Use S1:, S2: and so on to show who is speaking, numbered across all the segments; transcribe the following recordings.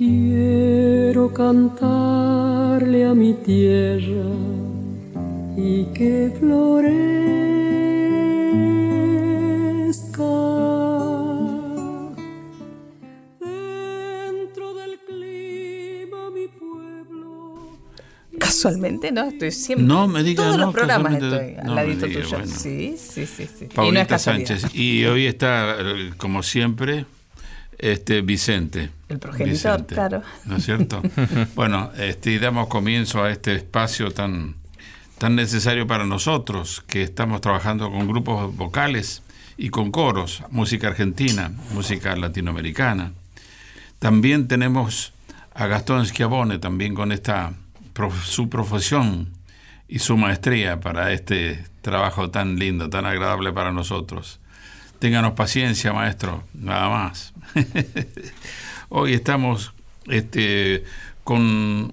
S1: Quiero cantarle a mi tierra y que florezca. Dentro del clima mi pueblo.
S2: Casualmente, ¿no? Estoy siempre.
S3: No me digas,
S2: Todos
S3: no,
S2: los programas estoy
S3: no
S2: al ladito
S3: digas,
S2: tuyo.
S3: bueno.
S2: Sí, sí, sí, sí. Y no es
S3: Paulita. Sánchez. Y hoy está, eh, como siempre, este Vicente.
S2: El progenitor, claro.
S3: ¿No es cierto? bueno, este, y damos comienzo a este espacio tan, tan necesario para nosotros, que estamos trabajando con grupos vocales y con coros, música argentina, música latinoamericana. También tenemos a Gastón Schiavone, también con esta prof- su profesión y su maestría para este trabajo tan lindo, tan agradable para nosotros. Ténganos paciencia, maestro, nada más. Hoy estamos este, con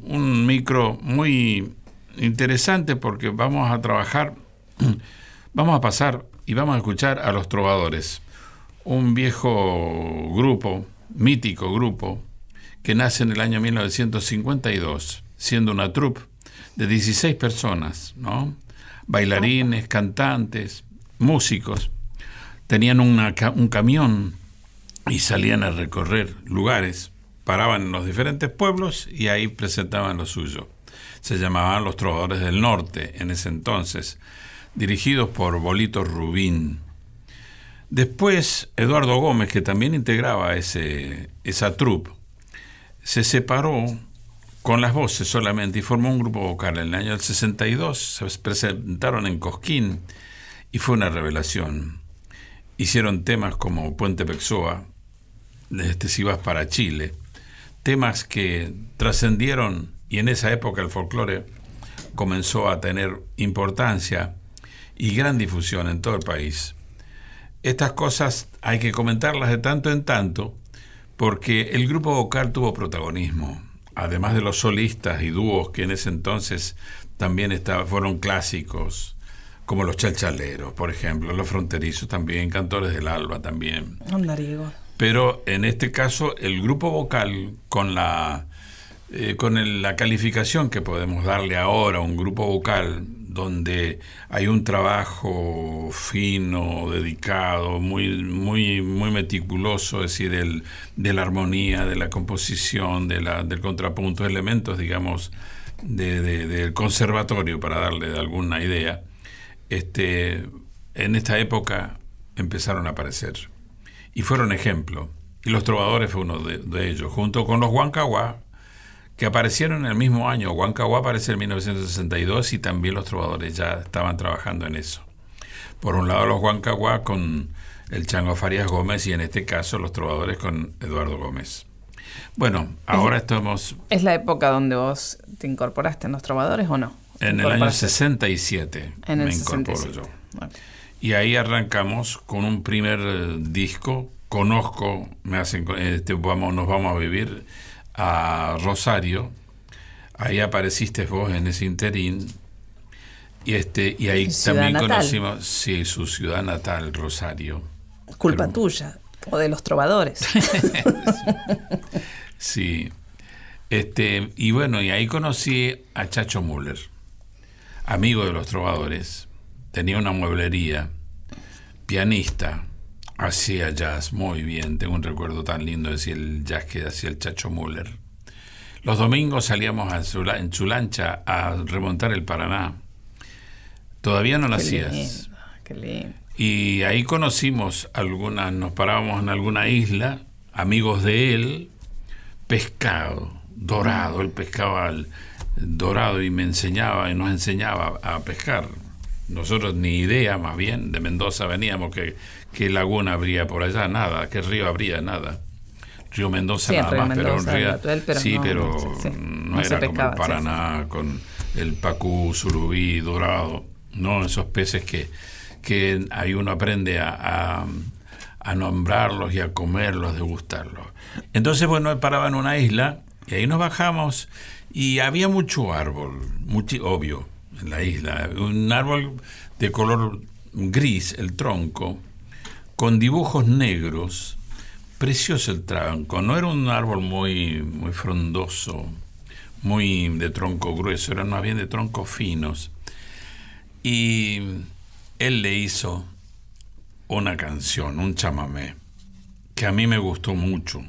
S3: un micro muy interesante porque vamos a trabajar, vamos a pasar y vamos a escuchar a los trovadores, un viejo grupo, mítico grupo, que nace en el año 1952, siendo una troupe de 16 personas, ¿no? Bailarines, cantantes, músicos. Tenían una un camión y salían a recorrer lugares, paraban en los diferentes pueblos y ahí presentaban lo suyo. Se llamaban los Trovadores del Norte en ese entonces, dirigidos por Bolito Rubín. Después, Eduardo Gómez, que también integraba ese, esa troupe, se separó con las voces solamente y formó un grupo vocal. En el año del 62 se presentaron en Cosquín y fue una revelación. Hicieron temas como Puente Pexoa, este, si vas para Chile, temas que trascendieron y en esa época el folclore comenzó a tener importancia y gran difusión en todo el país. Estas cosas hay que comentarlas de tanto en tanto porque el grupo vocal tuvo protagonismo, además de los solistas y dúos que en ese entonces también fueron clásicos, como los chalchaleros, por ejemplo, los fronterizos también, cantores del alba también.
S2: Andariego.
S3: Pero en este caso, el grupo vocal, con la, eh, con el- la calificación que podemos darle ahora a un grupo vocal, donde hay un trabajo fino, dedicado, muy, muy, muy meticuloso, es decir, el- de la armonía, de la composición, de la, del contrapunto, elementos, digamos, de- de- del conservatorio, para darle alguna idea, este, en esta época empezaron a aparecer y fueron ejemplo. Y los trovadores fue uno de, de ellos, junto con los Huancahuá, que aparecieron en el mismo año. Huancahuá aparece en 1962 y también los trovadores ya estaban trabajando en eso. Por un lado los Huancahuá con el Chango Farías Gómez y en este caso los trovadores con Eduardo Gómez. Bueno, ahora estamos
S2: ¿Es la época donde vos te incorporaste en los trovadores o no? ¿Te
S3: en el año
S2: incorporaste?
S3: 67.
S2: En el
S3: me incorporo
S2: 67.
S3: yo. Y ahí arrancamos con un primer eh, disco. Conozco, me hacen, este, vamos, nos vamos a vivir a Rosario. Ahí apareciste vos en ese interín. Y, este, y ahí también
S2: natal.
S3: conocimos sí, su ciudad natal, Rosario.
S2: Culpa
S3: Pero-
S2: tuya o de los trovadores.
S3: Sí. Este, y bueno, y ahí conocí a Chacho Müller, amigo de los trovadores. Tenía una mueblería, pianista, hacía jazz muy bien. Tengo un recuerdo tan lindo de el jazz que hacía el Chacho Müller. Los domingos salíamos a su en su lancha a remontar el Paraná. Todavía no
S2: Qué
S3: nacías.
S2: lindo, qué lindo.
S3: Y ahí conocimos algunas, nos parábamos en alguna isla, amigos de él, pescado, dorado, él pescaba al- dorado y me enseñaba y nos enseñaba a pescar. Nosotros ni idea, más bien, de Mendoza veníamos, que qué laguna habría por allá, nada, qué río habría, nada. Río Mendoza nada más, pero un río,
S2: pero
S3: sí,
S2: no,
S3: pero
S2: sí, sí.
S3: no, era como el
S2: sí.
S3: Paraná con el pacú, surubí, dorado, no esos peces que, que ahí uno aprende a, a- a nombrarlos y a comerlos, degustarlos. Entonces, bueno, él paraba en una isla y ahí nos bajamos y había mucho árbol, mucho, obvio, en la isla, un árbol de color gris, el tronco, con dibujos negros precioso el tronco. No era un árbol muy, muy frondoso, muy de tronco grueso, eran más bien de troncos finos. Y él le hizo una canción, un chamamé, que a mí me gustó mucho.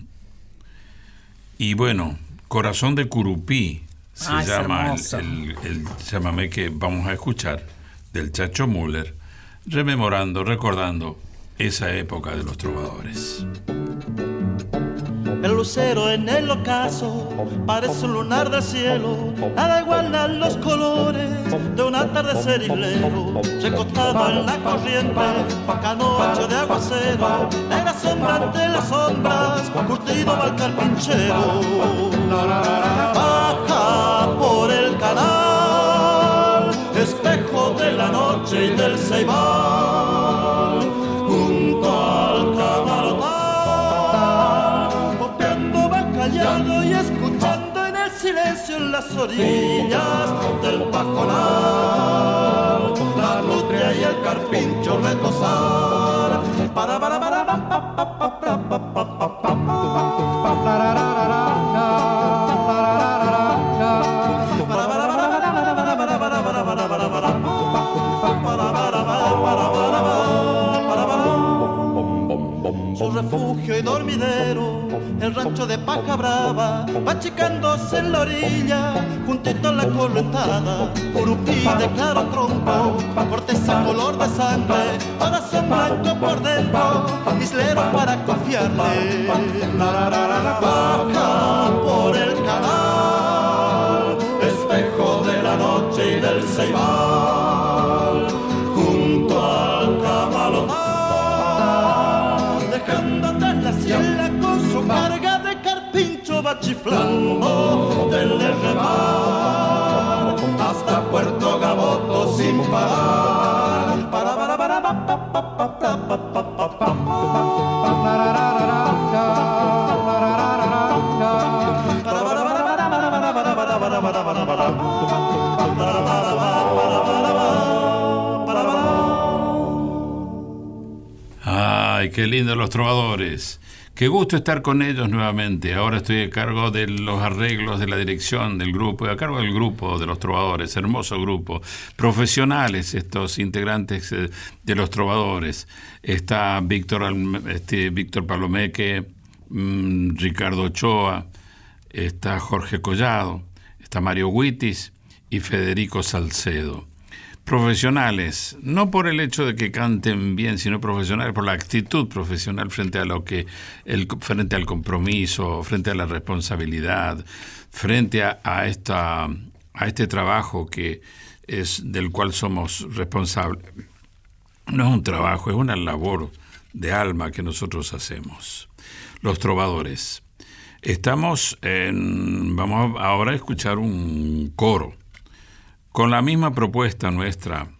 S3: Y bueno, Corazón de Curupí se
S2: Ah,
S3: llama el, el, chamamé que vamos a escuchar del Chacho Müller, rememorando, recordando esa época de los trovadores.
S4: El lucero en el ocaso parece un lunar del cielo, nada igualan los colores de un atardecer islero. Recostado en la corriente, canocho de aguacero, negra sombra ante las sombras, curtido va el carpinchero. Baja por el canal, espejo de la noche y del ceibal, las orillas del pajonal, la nutria y el carpincho retosar. Para, para, para, pa, achicándose en la orilla, juntito a la correntada, curupí de claro tronco, corteza color de sangre, corazón blanco por dentro, islero para confiarle. Baja por el canal, espejo de la noche y del ceibal, va chiflando del remar hasta Puerto Gaboto sin parar. Para, para, para,
S3: qué lindo los trovadores. Qué gusto estar con ellos nuevamente. Ahora estoy a cargo de los arreglos de la dirección del grupo a cargo del grupo de los trovadores. Hermoso grupo. Profesionales estos integrantes eh, de los trovadores. Está Víctor, este, Víctor Palomeque, mm, Ricardo Ochoa, está Jorge Collado, está Mario Huitis y Federico Salcedo profesionales, no por el hecho de que canten bien, sino profesionales por la actitud profesional frente a lo que el, frente al compromiso, frente a la responsabilidad, frente a, esta a este trabajo que es del cual somos responsables. No es un trabajo, es una labor de alma que nosotros hacemos. Los trovadores. Estamos en, vamos ahora a escuchar un coro con la misma propuesta nuestra,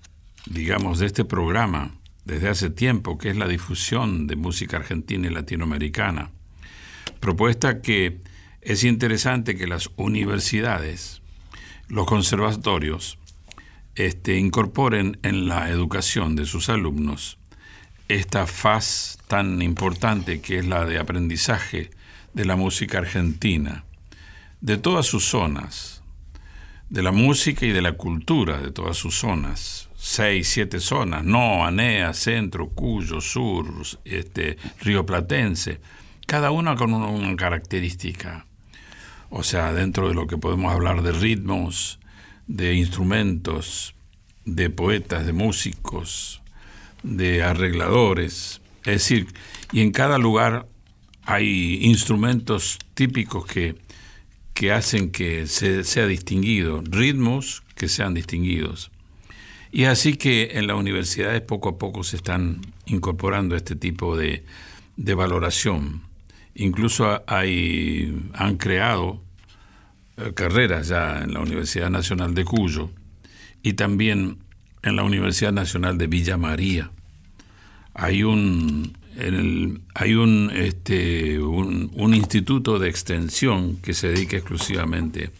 S3: digamos, de este programa desde hace tiempo, que es la difusión de música argentina y latinoamericana. Propuesta que es interesante que las universidades, los conservatorios, este, incorporen en la educación de sus alumnos esta faz tan importante que es la de aprendizaje de la música argentina, de todas sus zonas, de la música y de la cultura de todas sus zonas. Seis, siete zonas, no, Anea, Centro, Cuyo, Sur, este, Río Platense, cada una con una, una característica. O sea, dentro de lo que podemos hablar de ritmos, de instrumentos, de poetas, de músicos, de arregladores. Es decir, y en cada lugar hay instrumentos típicos que que hacen que se, sea distinguido, ritmos que sean distinguidos. Y así que en las universidades poco a poco se están incorporando este tipo de, de valoración. Incluso hay, han creado eh, carreras ya en la Universidad Nacional de Cuyo y también en la Universidad Nacional de Villa María. Hay un, en el, hay un, este, un, un, instituto de extensión que se dedica exclusivamente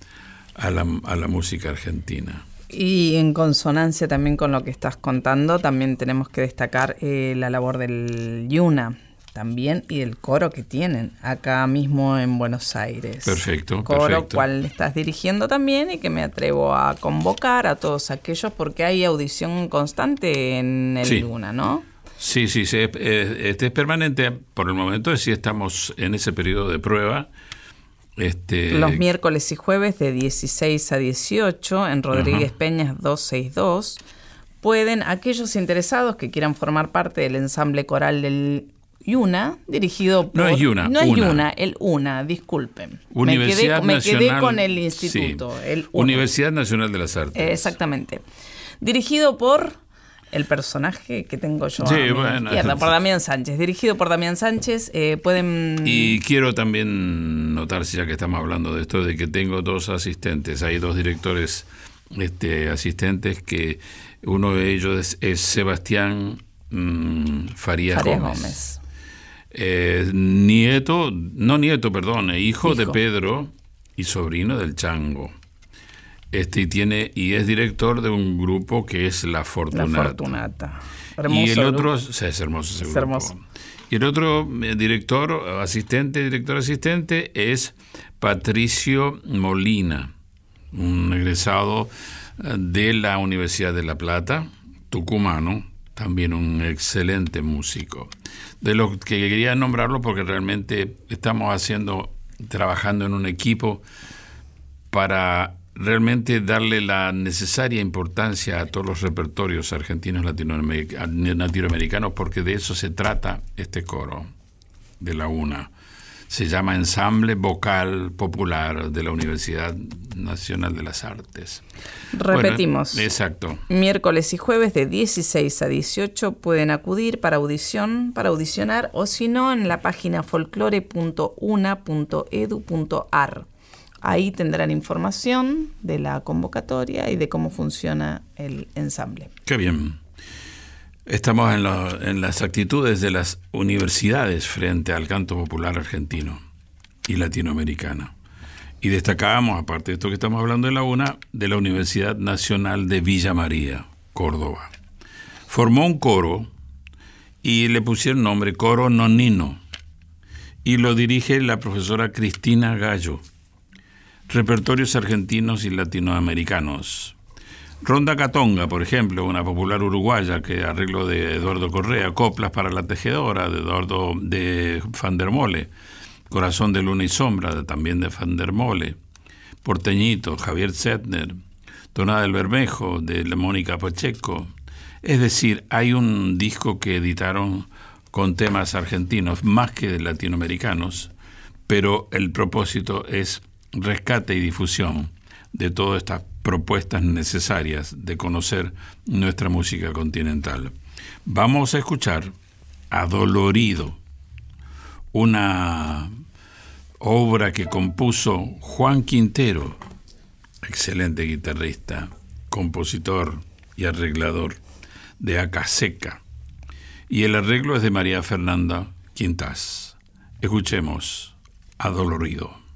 S3: a la, a la, música argentina.
S2: Y en consonancia también con lo que estás contando, también tenemos que destacar eh, la labor del Yuna, también y el coro que tienen acá mismo en Buenos Aires.
S3: Perfecto,
S2: Coro
S3: perfecto.
S2: cual estás dirigiendo también y que me atrevo a convocar a todos aquellos porque hay audición constante en el
S3: Sí.
S2: Luna, ¿no?
S3: Sí, sí, sí, es- es- este es permanente. Por el momento sí estamos en ese periodo de prueba. Este,
S2: Los miércoles y jueves de 16 a 18 en Rodríguez Peñas 262 pueden aquellos interesados que quieran formar parte del ensamble coral del Yuna, dirigido por...
S3: No es Yuna,
S2: No es
S3: Una.
S2: Yuna, el UNA, disculpen.
S3: Universidad
S2: me quedé, me
S3: Nacional,
S2: quedé con el
S3: sí.
S2: instituto, el UNA.
S3: Universidad Nacional de las Artes.
S2: Eh, Exactamente. Dirigido por el personaje que tengo yo
S3: Sí,
S2: a mi
S3: bueno.
S2: izquierda, por Damián Sánchez. Dirigido por Damián Sánchez, eh, pueden...
S3: Y quiero también notar, ya que estamos hablando de esto, de que tengo dos asistentes. Hay dos directores este, asistentes que uno de ellos es, es Sebastián mm, Farías,
S2: Farías
S3: Gómez.
S2: Gómez.
S3: Eh, nieto, no nieto, perdón, eh, hijo, de. Pedro y sobrino del Chango. Este y tiene y es director de un grupo que es La
S2: La
S3: Fortunata.
S2: Fortunata.
S3: y
S2: Hermoso
S3: el otro es hermoso ese
S2: Es
S3: grupo.
S2: hermoso.
S3: Y el otro eh, director, asistente, director asistente es Patricio Molina, un egresado eh, de la Universidad de La Plata, tucumano, también un excelente músico. De los que quería nombrarlo porque realmente estamos haciendo, trabajando en un equipo para realmente darle la necesaria importancia a todos los repertorios argentinos latinoameric- latinoamericanos, porque de eso se trata este coro de la UNA. Se llama Ensamble Vocal Popular de la Universidad Nacional de las Artes.
S2: Repetimos.
S3: Bueno, exacto.
S2: Miércoles y jueves de 16 a 18 pueden acudir para audición, para audicionar o si no en la página folclore.una.edu.ar. Ahí tendrán información de la convocatoria y de cómo funciona el ensamble.
S3: Qué bien. Estamos en, en las actitudes de las universidades frente al canto popular argentino y latinoamericano. Y destacábamos, aparte de esto que estamos hablando de la UNA, de la Universidad Nacional de Villa María, Córdoba. Formó un coro y le pusieron nombre Coro Nonino y lo dirige la profesora Cristina Gallo. Repertorios argentinos y latinoamericanos. Ronda Catonga, por ejemplo, una popular uruguaya que arreglo de Eduardo Correa, Coplas para la Tejedora de Eduardo de Fandermole, Corazón de Luna y Sombra también de Fandermole, Porteñito, Javier Zettner, Tonada del Bermejo de Mónica Pacheco. Es decir, hay un disco que editaron con temas argentinos más que latinoamericanos, pero el propósito es rescate y difusión de todas estas propuestas necesarias de conocer nuestra música continental. Vamos a escuchar Adolorido, una obra que compuso Juan Quintero, excelente guitarrista, compositor y arreglador de Acaseca. Y el arreglo es de María Fernanda Quintas. Escuchemos Adolorido.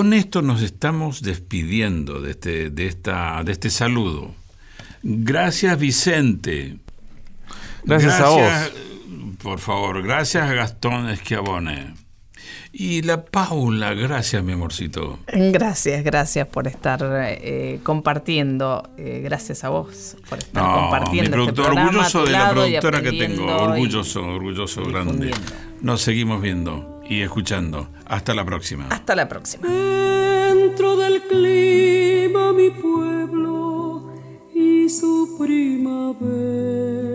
S3: Con esto nos estamos despidiendo de este, de esta, de este saludo. Gracias Vicente.
S5: Gracias, a vos.
S3: Por favor, gracias Gastón Esquiabone. Y la Paula, gracias mi amorcito.
S2: Gracias, gracias por estar eh, compartiendo. eh, gracias a vos por estar
S3: No,
S2: compartiendo.
S3: mi
S2: este programa a
S3: orgulloso de la productora que tengo,
S2: y-
S3: orgulloso, orgulloso, grande. Nos seguimos viendo y escuchando. Hasta la próxima.
S2: Hasta la próxima.
S1: Dentro del clima mi pueblo y su primavera.